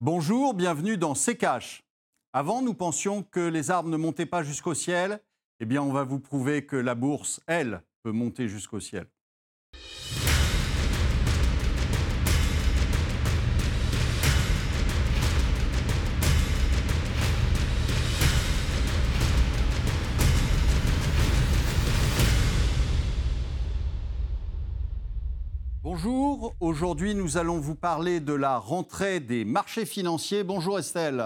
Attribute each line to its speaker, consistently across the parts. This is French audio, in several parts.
Speaker 1: Bonjour, bienvenue dans C'est. Avant, nous pensions que les arbres ne montaient pas jusqu'au ciel. Eh bien, on va vous prouver que la bourse, elle, peut monter jusqu'au ciel. Bonjour, aujourd'hui nous allons vous parler de la rentrée des marchés financiers. Bonjour Estelle.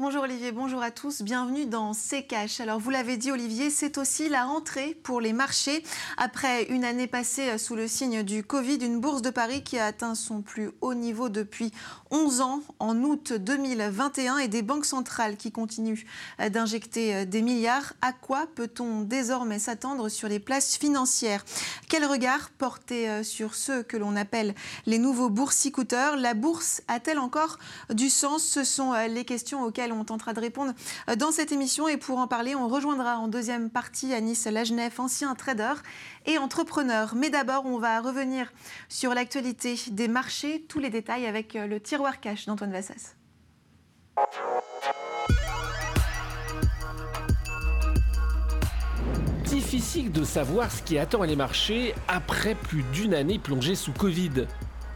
Speaker 2: Bonjour Olivier, bonjour à tous, bienvenue dans C'est Cash. Alors vous l'avez dit Olivier, c'est aussi la rentrée pour les marchés. Après une année passée sous le signe du Covid, une bourse de Paris qui a atteint son plus haut niveau depuis 11 ans en août 2021 et des banques centrales qui continuent d'injecter des milliards. À quoi peut-on désormais s'attendre sur les places financières? Quel regard porter sur ceux que l'on appelle les nouveaux boursicouteurs La bourse a-t-elle encore du sens? Ce sont les questions auxquelles on tentera de répondre dans cette émission. Et pour en parler, on rejoindra en deuxième partie Anis Lagenef, ancien trader et entrepreneur. Mais d'abord, on va revenir sur l'actualité des marchés, tous les détails avec le tiroir cash d'Antoine Vassas.
Speaker 3: Difficile de savoir ce qui attend les marchés après plus d'une année plongée sous Covid.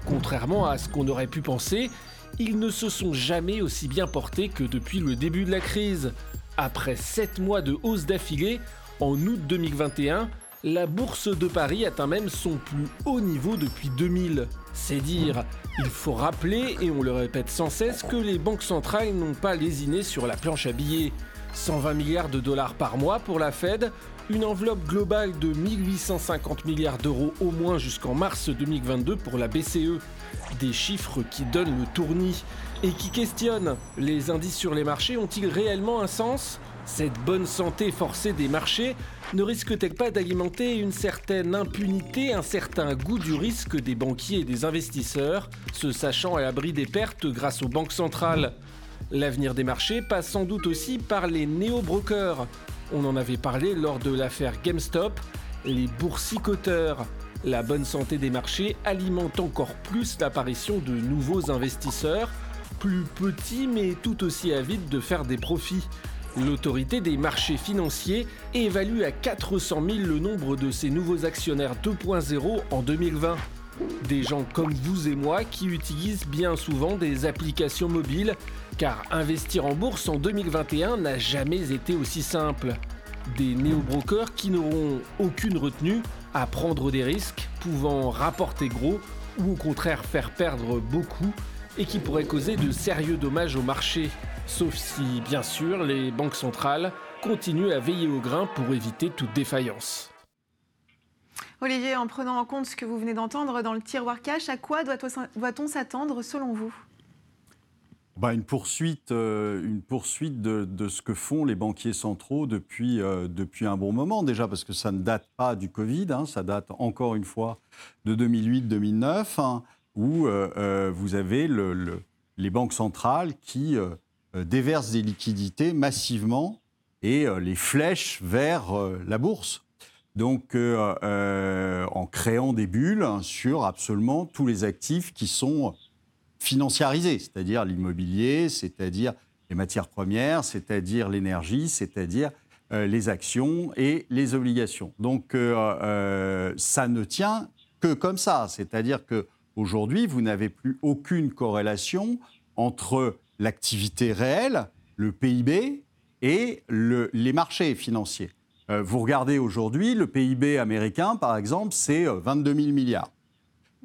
Speaker 3: Contrairement à ce qu'on aurait pu penser, ils ne se sont jamais aussi bien portés que depuis le début de la crise. Après 7 mois de hausse d'affilée, en août 2021, la bourse de Paris atteint même son plus haut niveau depuis 2000. C'est dire, il faut rappeler, et on le répète sans cesse, que les banques centrales n'ont pas lésiné sur la planche à billets. 120 milliards de dollars par mois pour la Fed, une enveloppe globale de 1850 milliards d'euros au moins jusqu'en mars 2022 pour la BCE. Des chiffres qui donnent le tournis et qui questionnent. Les indices sur les marchés ont-ils réellement un sens? Cette bonne santé forcée des marchés ne risque-t-elle pas d'alimenter une certaine impunité, un certain goût du risque des banquiers et des investisseurs, se sachant à l'abri des pertes grâce aux banques centrales? L'avenir des marchés passe sans doute aussi par les néo-brokers. On en avait parlé lors de l'affaire GameStop, les boursicoteurs. La bonne santé des marchés alimente encore plus l'apparition de nouveaux investisseurs, plus petits mais tout aussi avides de faire des profits. L'autorité des marchés financiers évalue à 400 000 le nombre de ces nouveaux actionnaires 2.0 en 2020. Des gens comme vous et moi qui utilisent bien souvent des applications mobiles, car investir en bourse en 2021 n'a jamais été aussi simple. Des néo-brokers qui n'auront aucune retenue à prendre des risques, pouvant rapporter gros ou au contraire faire perdre beaucoup et qui pourraient causer de sérieux dommages au marché, sauf si, bien sûr, les banques centrales continuent à veiller au grain pour éviter toute défaillance.
Speaker 2: Olivier, en prenant en compte ce que vous venez d'entendre dans le tiroir cash, à quoi doit-on s'attendre selon vous?
Speaker 1: Bah, une poursuite, euh, une poursuite de, ce que font les banquiers centraux depuis, euh, depuis un bon moment déjà, parce que ça ne date pas du Covid, hein, ça date encore une fois de 2008-2009, hein, où euh, vous avez le, le, les banques centrales qui déversent des liquidités massivement et les flèchent vers la bourse. Donc, en créant des bulles sur absolument tous les actifs qui sont financiarisé, c'est-à-dire l'immobilier, c'est-à-dire les matières premières, c'est-à-dire l'énergie, c'est-à-dire euh, les actions et les obligations. Donc euh, euh, ça ne tient que comme ça, c'est-à-dire que aujourd'hui vous n'avez plus aucune corrélation entre l'activité réelle, le PIB et le, les marchés financiers. Vous regardez aujourd'hui le PIB américain, par exemple, c'est 22 000 milliards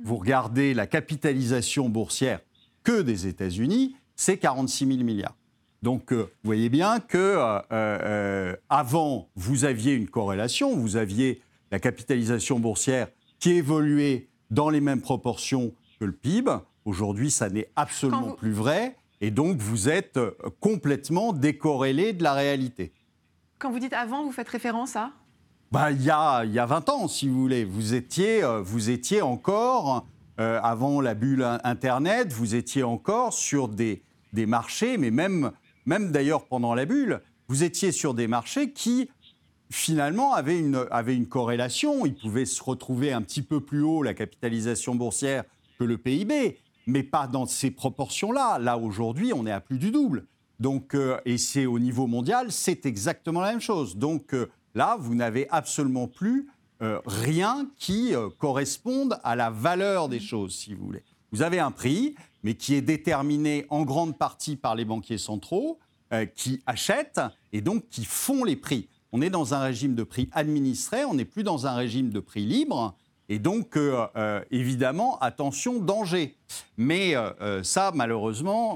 Speaker 1: vous regardez la capitalisation boursière que des États-Unis, c'est 46 000 milliards. Donc, euh, vous voyez bien que euh, euh, avant, vous aviez une corrélation, vous aviez la capitalisation boursière qui évoluait dans les mêmes proportions que le PIB. Aujourd'hui, ça n'est absolument plus vrai, et donc vous êtes complètement décorrélé de la réalité.
Speaker 2: Quand vous dites avant, vous faites référence à
Speaker 1: bah, il, y a, il y a 20 ans, si vous voulez. Vous étiez, euh, vous étiez encore, euh, avant la bulle Internet, vous étiez encore sur des, des marchés, mais même, même d'ailleurs pendant la bulle, vous étiez sur des marchés qui, finalement, avaient une, avaient une corrélation. Ils pouvaient se retrouver un petit peu plus haut, la capitalisation boursière, que le PIB. mais pas dans ces proportions-là. Là, aujourd'hui, on est à plus du double. Donc, euh, et c'est au niveau mondial, c'est exactement la même chose. Donc euh, là, vous n'avez absolument plus euh, rien qui corresponde à la valeur des choses, si vous voulez. Vous avez un prix, mais qui est déterminé en grande partie par les banquiers centraux, qui achètent et donc qui font les prix. On est dans un régime de prix administré, on n'est plus dans un régime de prix libre. Et donc, euh, euh, évidemment, attention, danger. Mais euh, ça, malheureusement,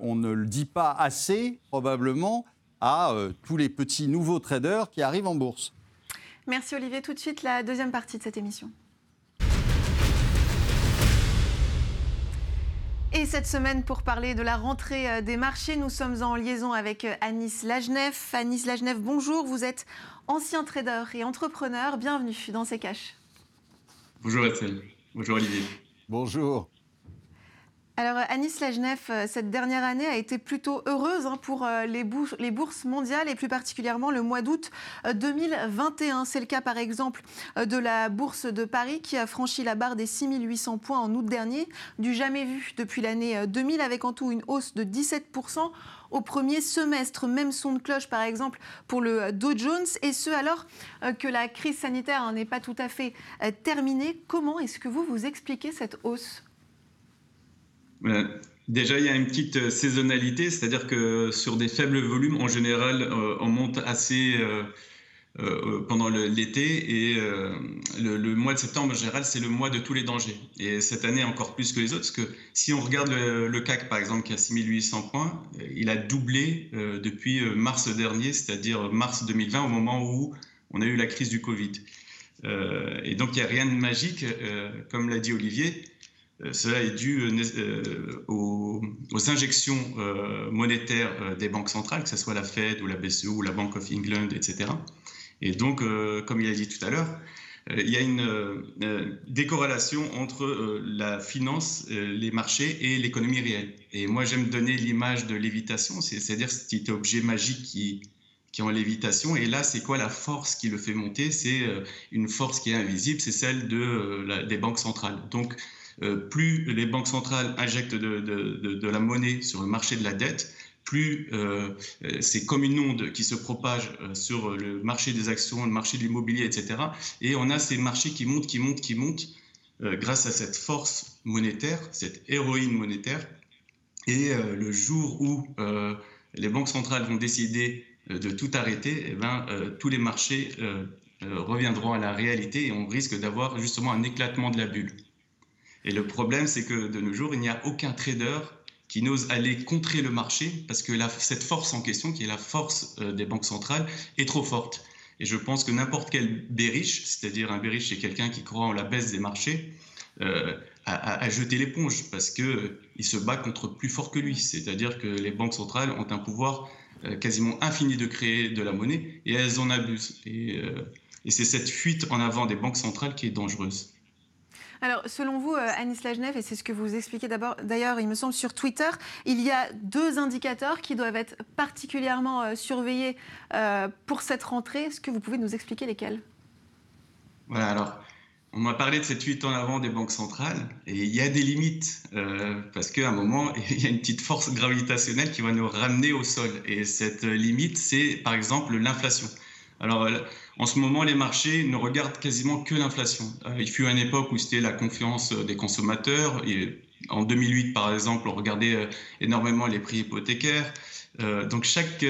Speaker 1: on ne le dit pas assez, probablement, à tous les petits nouveaux traders qui arrivent en bourse.
Speaker 2: Merci Olivier. Tout de suite, la deuxième partie de cette émission. Et cette semaine, pour parler de la rentrée des marchés, nous sommes en liaison avec Anis Lajnef. Anis Lajnef, bonjour. Vous êtes ancien trader et entrepreneur. Bienvenue dans ces caches.
Speaker 4: Bonjour Ethel. Bonjour Olivier.
Speaker 1: Bonjour.
Speaker 2: Alors Anis Lajnef, euh, cette dernière année a été plutôt heureuse hein, pour euh, les, bourses mondiales et plus particulièrement le mois d'août 2021. Euh, C'est le cas par exemple de la bourse de Paris qui a franchi la barre des 6800 points en août dernier, du jamais vu depuis l'année 2000 avec en tout une hausse de 17% au premier semestre. Même son de cloche, par exemple, pour le Dow Jones, et ce alors euh, que la crise sanitaire hein, n'est pas tout à fait euh, terminée. Comment est-ce que vous vous expliquez cette hausse?
Speaker 4: Déjà, il y a une petite euh, saisonnalité, c'est-à-dire que sur des faibles volumes, en général, on monte assez euh, pendant l'été. Et euh, le, mois de septembre, en général, c'est le mois de tous les dangers. Et cette année, encore plus que les autres, parce que si on regarde le, CAC, par exemple, qui a 6800 points, euh, il a doublé depuis mars dernier, c'est-à-dire mars 2020, au moment où on a eu la crise du Covid. et donc, il n'y a rien de magique, comme l'a dit Olivier. cela est dû aux, injections monétaires des banques centrales, que ce soit la Fed ou la BCE ou la Bank of England, etc. Et donc, euh, comme il a dit tout à l'heure, euh, il y a une euh, décorrélation entre la finance, les marchés et l'économie réelle. Et moi, j'aime donner l'image de lévitation, c'est-à-dire ce petit objet magique qui, qui est en lévitation. Et là, c'est quoi la force qui le fait monter? C'est une force qui est invisible, c'est celle de, des banques centrales. Donc, plus les banques centrales injectent de, la monnaie sur le marché de la dette, plus euh, euh, c'est comme une onde qui se propage euh, sur le marché des actions, le marché de l'immobilier, etc. Et on a ces marchés qui montent, qui montent, qui montent grâce à cette force monétaire, cette héroïne monétaire. Et le jour où les banques centrales vont décider de tout arrêter, eh ben, tous les marchés reviendront à la réalité et on risque d'avoir justement un éclatement de la bulle. Et le problème, c'est que de nos jours, il n'y a aucun trader qui n'ose aller contrer le marché parce que cette force en question, qui est la force euh, des banques centrales, est trop forte. Et je pense que n'importe quel bearish, c'est-à-dire un bearish, c'est quelqu'un qui croit en la baisse des marchés, euh, a, jeté l'éponge parce qu'il euh, se bat contre plus fort que lui. C'est-à-dire que les banques centrales ont un pouvoir quasiment infini de créer de la monnaie et elles en abusent. et c'est cette fuite en avant des banques centrales qui est dangereuse.
Speaker 2: Alors, selon vous, euh, Anis Lajnev, et c'est ce que vous expliquez d'abord, d'ailleurs, il me semble, sur Twitter, il y a deux indicateurs qui doivent être particulièrement euh, surveillés euh, pour cette rentrée. Est-ce que vous pouvez nous expliquer lesquels?
Speaker 4: Voilà, alors, on m'a parlé de cette fuite en avant des banques centrales, et il y a des limites, parce qu'à un moment, il y a une petite force gravitationnelle qui va nous ramener au sol. Et cette limite, c'est par exemple l'inflation. Alors, en ce moment, les marchés ne regardent quasiment que l'inflation. Euh, il fut une époque où c'était la confiance des consommateurs. En 2008, par exemple, on regardait euh, énormément les prix hypothécaires. Euh, donc chaque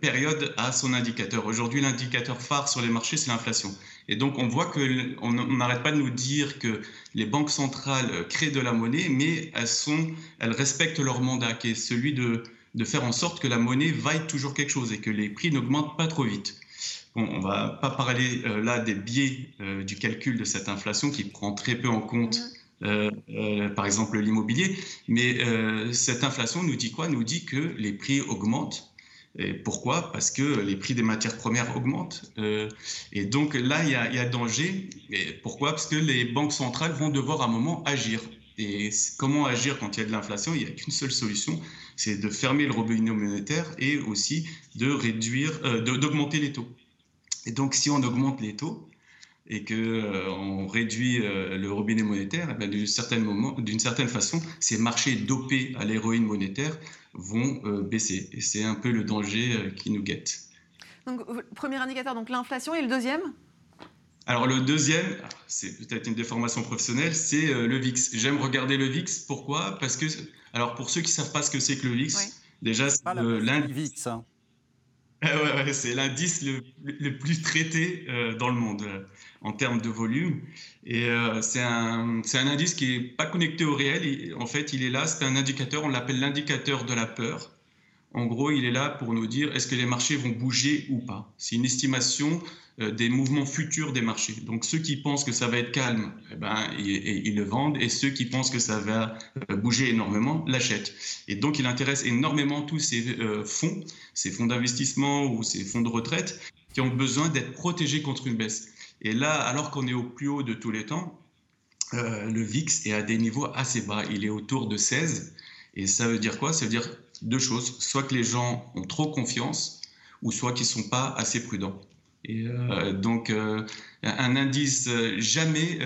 Speaker 4: période a son indicateur. Aujourd'hui, l'indicateur phare sur les marchés, c'est l'inflation. Et donc on voit qu'on n'arrête pas de nous dire que les banques centrales créent de la monnaie, mais elles, respectent leur mandat, qui est celui de faire en sorte que la monnaie vaille toujours quelque chose et que les prix n'augmentent pas trop vite on ne va pas parler euh, là des biais euh, du calcul de cette inflation qui prend très peu en compte, euh, par exemple, l'immobilier. Mais cette inflation nous dit quoi? Nous dit que les prix augmentent. Et pourquoi? Parce que les prix des matières premières augmentent. et donc là, il y a, danger. Et pourquoi? Parce que les banques centrales vont devoir à un moment agir. Et comment agir quand il y a de l'inflation? Il n'y a qu'une seule solution, c'est de fermer le robinet monétaire et aussi de réduire, d'augmenter les taux. Et donc, si on augmente les taux, et qu'on réduit le robinet monétaire, eh d'une certaine, certaine façon, ces marchés dopés à l'héroïne monétaire vont baisser. Et c'est un peu le danger qui nous guette.
Speaker 2: Donc, premier indicateur, donc l'inflation, et le deuxième?
Speaker 4: Alors le deuxième, c'est peut-être une déformation professionnelle, c'est euh, le VIX. J'aime regarder le VIX. Pourquoi? Parce que, alors pour ceux qui ne savent pas ce que c'est que le VIX, déjà c'est l'indice. Hein. c'est l'indice le, plus traité euh, dans le monde euh, en termes de volume. Et c'est un, un, indice qui n'est pas connecté au réel. en fait, il est là, c'est un indicateur, on l'appelle l'indicateur de la peur. En gros, il est là pour nous dire est-ce que les marchés vont bouger ou pas? C'est une estimation euh, des mouvements futurs des marchés. Donc ceux qui pensent que ça va être calme, eh ben, ils, le vendent, et ceux qui pensent que ça va euh, bouger énormément l'achètent. Et donc il intéresse énormément tous ces euh, fonds, ces fonds d'investissement ou ces fonds de retraite qui ont besoin d'être protégés contre une baisse. Et là, alors qu'on est au plus haut de tous les temps, le VIX est à des niveaux assez bas. Il est autour de 16. Et ça veut dire quoi? Ça veut dire deux choses. Soit que les gens ont trop confiance, ou soit qu'ils ne sont pas assez prudents. Et euh, donc, euh, un indice euh, jamais,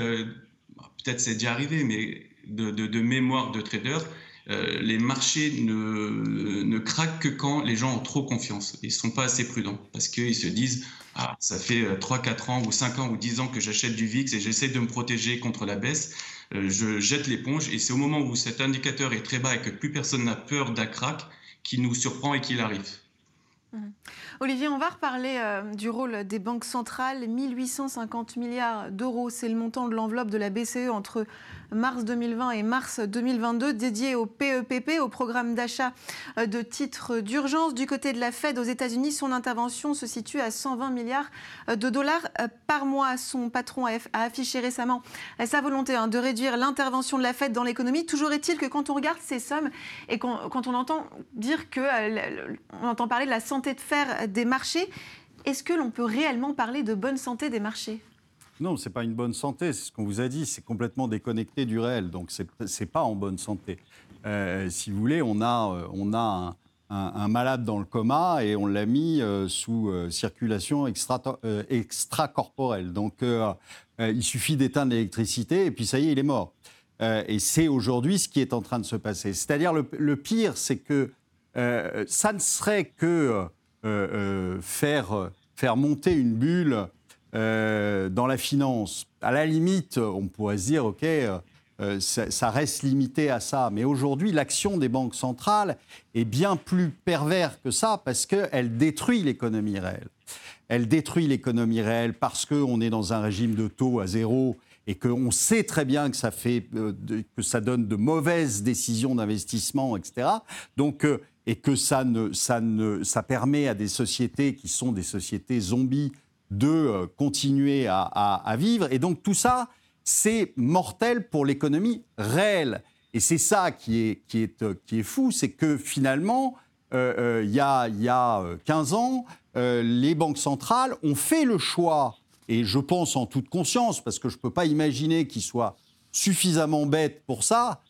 Speaker 4: peut-être c'est déjà arrivé, mais de, mémoire de trader, les marchés ne, ne, craquent que quand les gens ont trop confiance. Ils ne sont pas assez prudents parce qu'ils se disent ah, ça fait 3, 4 ans ou 5 ans ou 10 ans que j'achète du VIX et j'essaie de me protéger contre la baisse. Je jette l'éponge et c'est au moment où cet indicateur est très bas et que plus personne n'a peur d'un crack qui nous surprend et qu'il arrive.
Speaker 2: Mmh. Olivier, on va reparler euh, du rôle des banques centrales. 1850 milliards d'euros, c'est le montant de l'enveloppe de la BCE entre mars 2020 et mars 2022 dédié au PEPP, au programme d'achat euh, de titres d'urgence. Du côté de la Fed aux États-Unis, son intervention se situe à 120 milliards euh, de dollars euh, par mois. Son patron a affiché récemment sa volonté hein, de réduire l'intervention de la Fed dans l'économie. Toujours est-il que quand on regarde ces sommes et quand on entend dire que on entend parler de la santé de fer des marchés, est-ce que l'on peut réellement parler de bonne santé des marchés?
Speaker 1: Non, ce n'est pas une bonne santé, c'est ce qu'on vous a dit, c'est complètement déconnecté du réel, donc ce n'est pas en bonne santé. Euh, si vous voulez, on a, euh, on a un, malade dans le coma et on l'a mis euh, sous circulation extra, extracorporelle. Donc il suffit d'éteindre l'électricité et puis ça y est, il est mort. et c'est aujourd'hui ce qui est en train de se passer. C'est-à-dire le, le, pire, c'est que ça ne serait que faire, faire monter une bulle euh, dans la finance, à la limite, on pourrait se dire, OK, euh, ça, reste limité à ça. Mais aujourd'hui, l'action des banques centrales est bien plus pervers que ça parce qu'elle détruit l'économie réelle. Elle détruit l'économie réelle parce qu'on est dans un régime de taux à zéro et qu'on sait très bien que ça, fait, euh, que ça donne de mauvaises décisions d'investissement, etc. Donc, et que ça, ne, ça, ne, ça permet à des sociétés qui sont des sociétés zombies de euh, continuer à, vivre. Et donc tout ça, c'est mortel pour l'économie réelle. Et c'est ça qui est, euh, fou, c'est que finalement, euh, il y, a, 15 ans, les banques centrales ont fait le choix, et je pense en toute conscience, parce que je ne peux pas imaginer qu'ils soient suffisamment bêtes pour ça,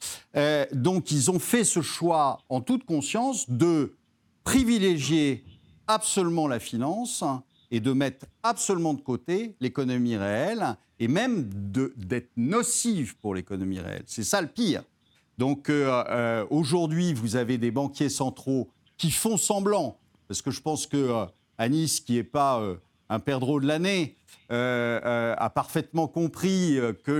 Speaker 1: donc ils ont fait ce choix en toute conscience de privilégier absolument la finance et de mettre absolument de côté l'économie réelle et même d'être nocive pour l'économie réelle. C'est ça le pire. Donc euh, euh, aujourd'hui, vous avez des banquiers centraux qui font semblant, parce que je pense que euh, Anis, qui n'est pas un perdreau de l'année, a parfaitement compris que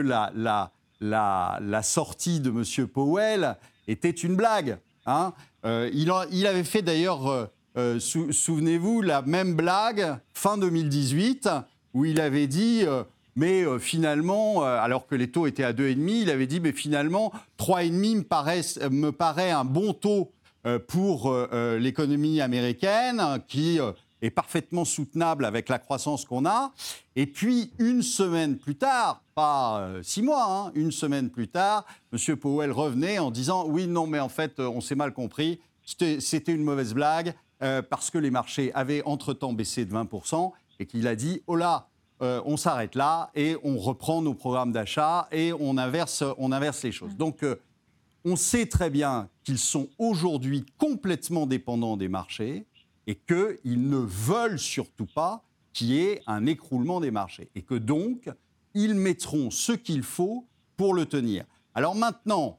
Speaker 1: la, sortie de M. Powell était une blague. Hein. il, avait fait d'ailleurs euh, souvenez-vous, la même blague, fin 2018, où il avait dit, euh, mais euh, finalement, alors que les taux étaient à 2,5, il avait dit, mais finalement, 3,5 me paraît, me paraît un bon taux pour l'économie américaine, qui est parfaitement soutenable avec la croissance qu'on a. Et puis, une semaine plus tard, pas six mois, hein, une semaine plus tard, M. Powell revenait en disant Oui, non, mais en fait, on s'est mal compris, c'était une mauvaise blague, euh, parce que les marchés avaient entre-temps baissé de 20% et qu'il a dit, oh là, euh, on s'arrête là et on reprend nos programmes d'achat et on inverse, on inverse les choses. Donc, euh, on sait très bien qu'ils sont aujourd'hui complètement dépendants des marchés et qu'ils ne veulent surtout pas qu'il y ait un écroulement des marchés. Et que donc, ils mettront ce qu'il faut pour le tenir. Alors maintenant,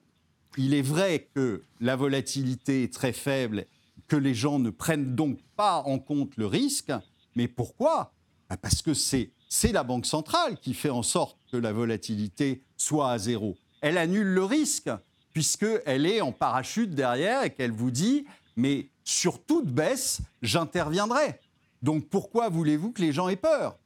Speaker 1: il est vrai que la volatilité est très faible, que les gens ne prennent donc pas en compte le risque. Mais pourquoi? Bah, Parce que c'est la Banque centrale qui fait en sorte que la volatilité soit à zéro. Elle annule le risque, puisqu'elle est en parachute derrière et qu'elle vous dit, mais sur toute baisse, j'interviendrai. Donc pourquoi voulez-vous que les gens aient peur?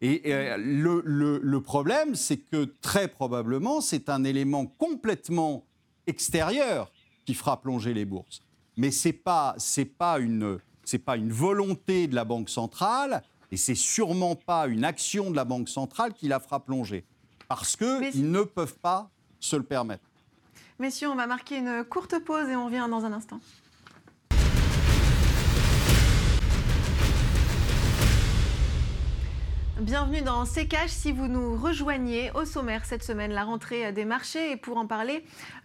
Speaker 1: Et, euh, le, problème, c'est que très probablement, c'est un élément complètement extérieur qui fera plonger les bourses. Mais ce n'est pas, pas, une, pas une volonté de la Banque centrale et c'est sûrement pas une action de la Banque centrale qui la fera plonger. Parce qu'ils ne peuvent pas se le permettre.
Speaker 2: Messieurs, on va marquer une courte pause et on revient dans un instant. Bienvenue dans C'est Si vous nous rejoignez au sommaire cette semaine, la rentrée des marchés. Et pour en parler,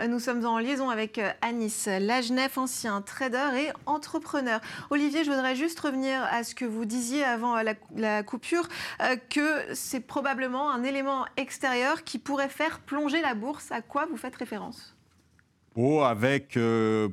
Speaker 2: nous sommes en liaison avec Anis Lagenef, ancien trader et entrepreneur. Olivier, je voudrais juste revenir à ce que vous disiez avant la, coupure, euh, que c'est probablement un élément extérieur qui pourrait faire plonger la bourse. À quoi vous faites référence?
Speaker 1: Oh, avec euh,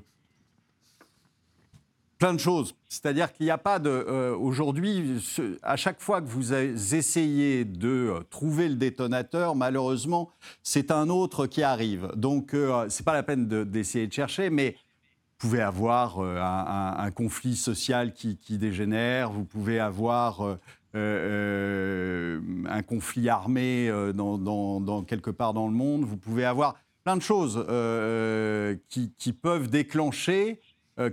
Speaker 1: plein de choses. C'est-à-dire qu'il n'y a pas de. Euh, aujourd'hui, à chaque fois que vous essayez de euh, trouver le détonateur, malheureusement, c'est un autre qui arrive. Donc, euh, ce n'est pas la peine d'essayer de, chercher, mais vous pouvez avoir un, conflit social qui, dégénère, vous pouvez avoir. un conflit armé quelque part dans le monde, vous pouvez avoir plein de choses qui, peuvent déclencher euh,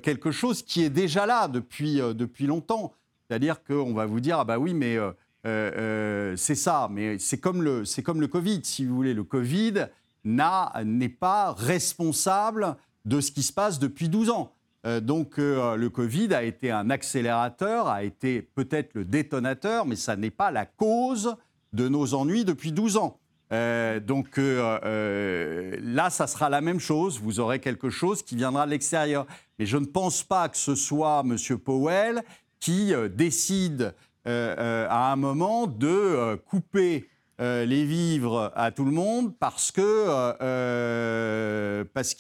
Speaker 1: quelque chose qui est déjà là depuis, euh, depuis longtemps. C'est-à-dire qu'on va vous dire, ah bah oui, mais euh, c'est ça, mais c'est comme, le, comme le Covid, si vous voulez. Le Covid n'est pas responsable de ce qui se passe depuis 12 ans. donc le Covid a été un accélérateur, a été peut-être le détonateur, mais ça n'est pas la cause de nos ennuis depuis 12 ans. Euh, donc euh, euh, là, ça sera la même chose. Vous aurez quelque chose qui viendra de l'extérieur. Mais je ne pense pas que ce soit M. Powell qui décide à un moment de couper les vivres à tout le monde parce qu'il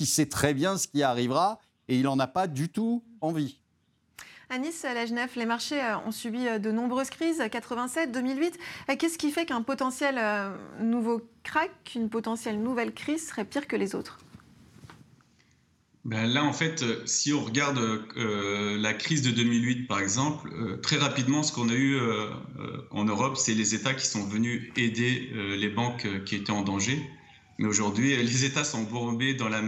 Speaker 1: sait très bien ce qui arrivera et il n'en a pas du tout envie.
Speaker 2: Anis Genève, les marchés euh, ont subi euh, de nombreuses crises, 87, 2008. Euh, qu'est-ce qui fait qu'un potentiel nouveau crack, une potentielle nouvelle crise serait pire que les autres?
Speaker 4: Ben là, en fait, si on regarde la crise de 2008, par exemple, très rapidement, ce qu'on a eu en Europe, c'est les États qui sont venus aider les banques qui étaient en danger. Mais aujourd'hui, les États sont embourbés dans, les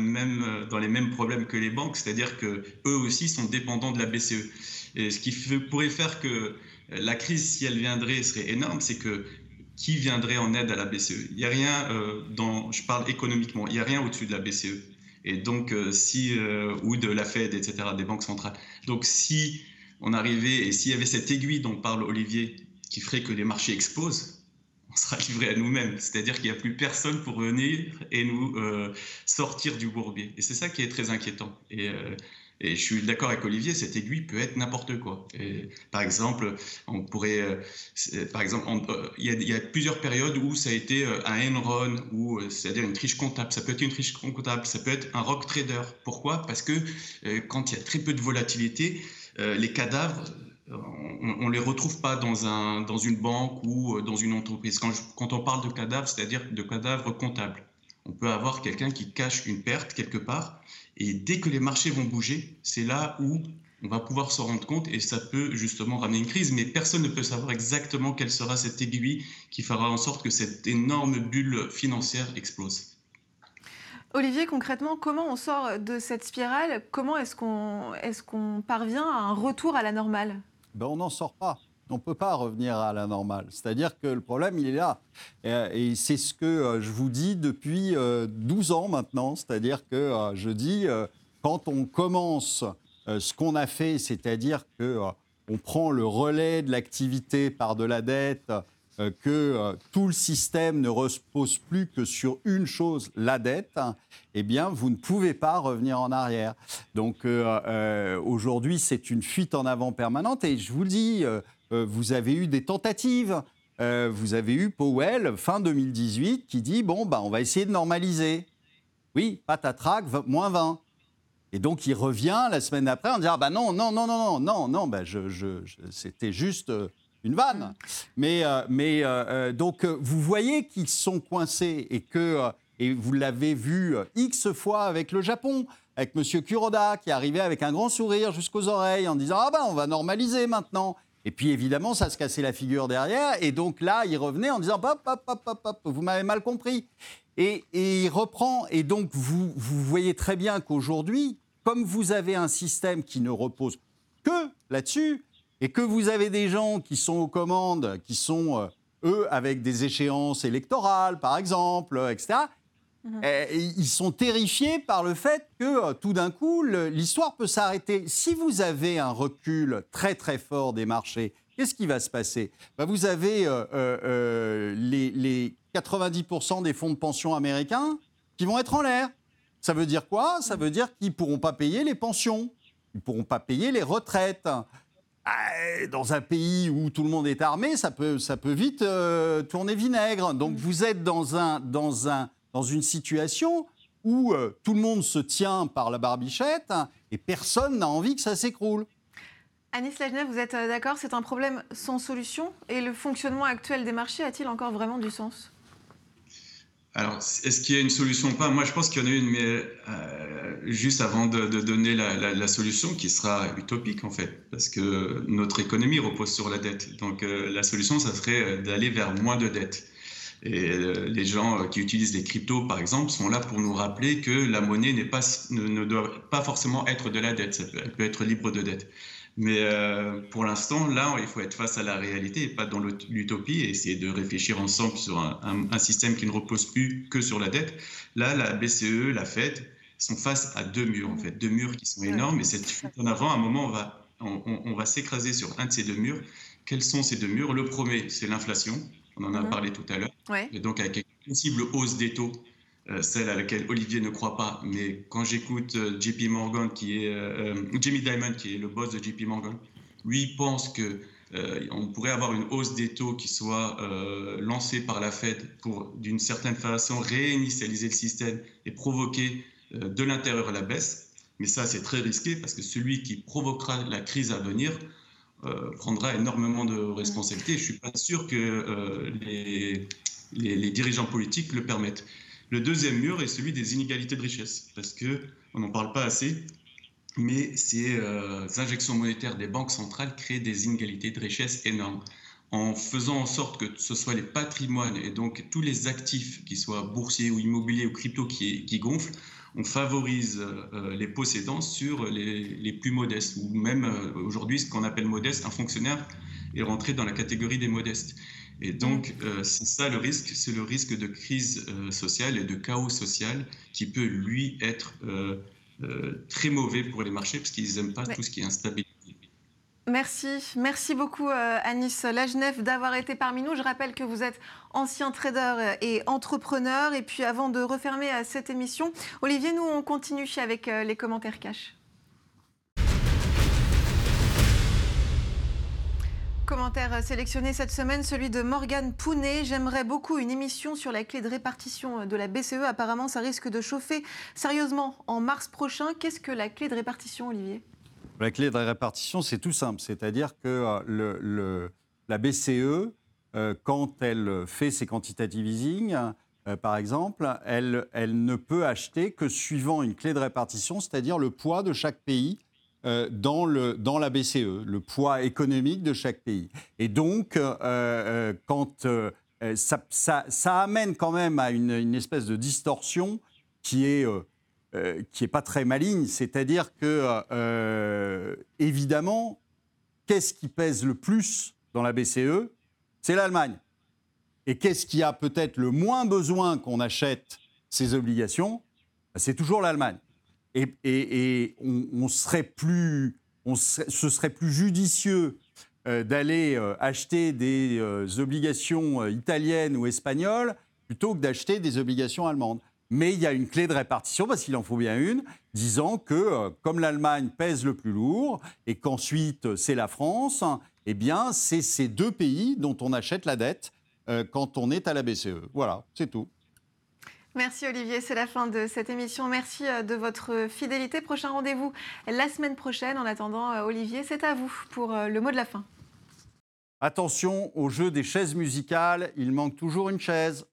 Speaker 4: mêmes problèmes que les banques, c'est-à-dire qu'eux aussi sont dépendants de la BCE. Et ce qui pourrait faire que la crise, si elle viendrait, serait énorme, c'est que qui viendrait en aide à la BCE Il n'y a rien, euh, dans, je parle économiquement, il n'y a rien au-dessus de la BCE. Et donc, euh, si, euh, ou de la Fed, etc., des banques centrales. Donc, si on arrivait, et s'il y avait cette aiguille dont parle Olivier, qui ferait que les marchés explosent, on sera livré à nous-mêmes. C'est-à-dire qu'il n'y a plus personne pour venir et nous euh, sortir du bourbier. Et c'est ça qui est très inquiétant. Et, et je suis d'accord avec Olivier, cette aiguille peut être n'importe quoi. Et, par exemple, on pourrait, euh, par exemple, il y, y, a plusieurs périodes où ça a été un Enron, ou c'est-à-dire une triche comptable. Ça peut être une triche comptable, ça peut être un rock trader. Pourquoi? Parce que quand il y a très peu de volatilité, les cadavres on ne les retrouve pas dans, un, dans une banque ou euh, dans une entreprise. Quand, quand on parle de cadavres, c'est-à-dire de cadavres comptables, on peut avoir quelqu'un qui cache une perte quelque part, et dès que les marchés vont bouger, c'est là où on va pouvoir s'en rendre compte et ça peut justement ramener une crise, mais personne ne peut savoir exactement quelle sera cette aiguille qui fera en sorte que cette énorme bulle financière explose.
Speaker 2: Olivier, concrètement, comment on sort de cette spirale? Comment est-ce qu'on est qu'on parvient à un retour à la normale?
Speaker 1: Ben, on n'en sort pas. On ne peut pas revenir à la normale. C'est-à-dire que le problème, il est là. Et, c'est ce que euh, je vous dis depuis 12 euh, ans maintenant. C'est-à-dire que euh, je dis, quand on commence ce qu'on a fait, c'est-à-dire que on prend le relais de l'activité par de la dette que tout le système ne repose plus que sur une chose, la dette, eh bien, vous ne pouvez pas revenir en arrière. Donc, aujourd'hui, c'est une fuite en avant permanente. Et je vous le dis, vous avez eu des tentatives. vous avez eu Powell, fin 2018, qui dit, bon, bah, on va essayer de normaliser. Oui, patatrac, moins 20. Et donc, il revient la semaine d'après en disant ah, bah non, non, non, non, non, non, non, bah, c'était juste euh, une vanne. Mais, euh, euh, donc, vous voyez qu'ils sont coincés et que, et vous l'avez vu X fois avec le Japon, avec M. Kuroda, qui arrivait avec un grand sourire jusqu'aux oreilles en disant Ah ben, on va normaliser maintenant. Et puis évidemment, ça se cassait la figure derrière. Et donc là, il revenait en disant vous m'avez mal compris. Et, il reprend. Et donc, vous, vous voyez très bien qu'aujourd'hui, comme vous avez un système qui ne repose que là-dessus, et que vous avez des gens qui sont aux commandes, qui sont, euh, eux, avec des échéances électorales, par exemple, euh, etc., mhm. eh, ils sont terrifiés par le fait que euh, tout d'un coup, l'histoire peut s'arrêter. Si vous avez un recul très très fort des marchés, qu'est-ce qui va se passer? Ben, Vous avez les, les 90% des fonds de pension américains qui vont être en l'air. Ça veut dire quoi? Ça veut dire qu'ils ne pourront pas payer les pensions, ils ne pourront pas payer les retraites. Ah, dans un pays où tout le monde est armé, ça peut, ça peut vite euh, tourner vinaigre. Donc vous êtes dans, un, dans, un, dans une situation où euh, tout le monde se tient par la barbichette et personne n'a envie que ça s'écroule.
Speaker 2: Anis Lajnev, vous êtes euh, d'accord C'est un problème sans solution Et le fonctionnement actuel des marchés a-t-il encore vraiment du sens?
Speaker 4: Alors, est-ce qu'il y a une solution ou pas? Moi, je pense qu'il y en a une, mais euh, juste avant de, donner la, solution, qui sera utopique en fait, parce que notre économie repose sur la dette. Donc, euh, la solution, ça serait d'aller vers moins de dettes. Et les gens qui utilisent les cryptos, par exemple, sont là pour nous rappeler que la monnaie n'est pas, ne, doit pas forcément être de la dette, elle peut être libre de dette. Mais euh, pour l'instant, là, il faut être face à la réalité et pas dans l'utopie et essayer de réfléchir ensemble sur un, système qui ne repose plus que sur la dette. Là, la BCE, la Fed sont face à deux murs, en fait, deux murs qui sont énormes. Et cette fuite en avant, à un moment, on va, on, va s'écraser sur un de ces deux murs. Quels sont ces deux murs? Le premier, c'est l'inflation. On en a mhm. parlé tout à l'heure. Et donc, avec une possible hausse des taux euh, celle à laquelle Olivier ne croit pas. Mais quand j'écoute euh, JP Morgan, qui est euh, Jimmy Dimon, qui est le boss de JP Morgan, lui pense que on pourrait avoir une hausse des taux qui soit lancée par la Fed pour, d'une certaine façon, réinitialiser le système et provoquer de l'intérieur la baisse. Mais ça, c'est très risqué parce que celui qui provoquera la crise à venir prendra énormément de responsabilités. Je ne suis pas sûr que les, les, dirigeants politiques le permettent. Le deuxième mur est celui des inégalités de richesse, parce qu'on n'en parle pas assez, mais ces euh, injections monétaires des banques centrales créent des inégalités de richesse énormes. En faisant en sorte que ce soit les patrimoines et donc tous les actifs, qui soient boursiers ou immobiliers ou crypto, qui, gonflent, on favorise euh, les possédants sur les, plus modestes, ou même euh, aujourd'hui ce qu'on appelle modeste, un fonctionnaire est rentré dans la catégorie des modestes. Et donc, euh, c'est ça le risque, c'est le risque de crise euh, sociale et de chaos social qui peut, lui, être euh, très mauvais pour les marchés parce qu'ils n'aiment pas tout ce qui est instabilité.
Speaker 2: Merci, merci beaucoup Anis Lajnev d'avoir été parmi nous. Je rappelle que vous êtes ancien trader et entrepreneur. Et puis avant de refermer cette émission, Olivier, nous on continue avec les commentaires cash. Commentaire sélectionné cette semaine, celui de Morgane Pounet. J'aimerais beaucoup une émission sur la clé de répartition de la BCE. Apparemment, ça risque de chauffer sérieusement en mars prochain. Qu'est-ce que la clé de répartition, Olivier?
Speaker 1: La clé de répartition, c'est tout simple. C'est-à-dire que euh, la BCE, euh, quand elle fait ses quantitative easing, euh, par exemple, elle, ne peut acheter que suivant une clé de répartition, c'est-à-dire le poids de chaque pays dans, la BCE, le poids économique de chaque pays. Et donc, quand ça, amène quand même à une espèce de distorsion qui est, qui est pas très maligne, c'est-à-dire que, évidemment, qu'est-ce qui pèse le plus dans la BCE C'est l'Allemagne. Et qu'est-ce qui a peut-être le moins besoin qu'on achète ces obligations? C'est toujours l'Allemagne et, on, serait plus, on ce serait plus judicieux d'aller acheter des obligations italiennes ou espagnoles plutôt que d'acheter des obligations allemandes. Mais il y a une clé de répartition, parce qu'il en faut bien une, disant que comme l'Allemagne pèse le plus lourd et qu'ensuite c'est la France, eh bien c'est ces deux pays dont on achète la dette quand on est à la BCE. Voilà, c'est tout.
Speaker 2: Merci Olivier, c'est la fin de cette émission. Merci euh, de votre fidélité. Prochain rendez-vous la semaine prochaine. En attendant, euh, Olivier, c'est à vous pour euh, le mot de la fin.
Speaker 1: Attention au jeu des chaises musicales, il manque toujours une chaise.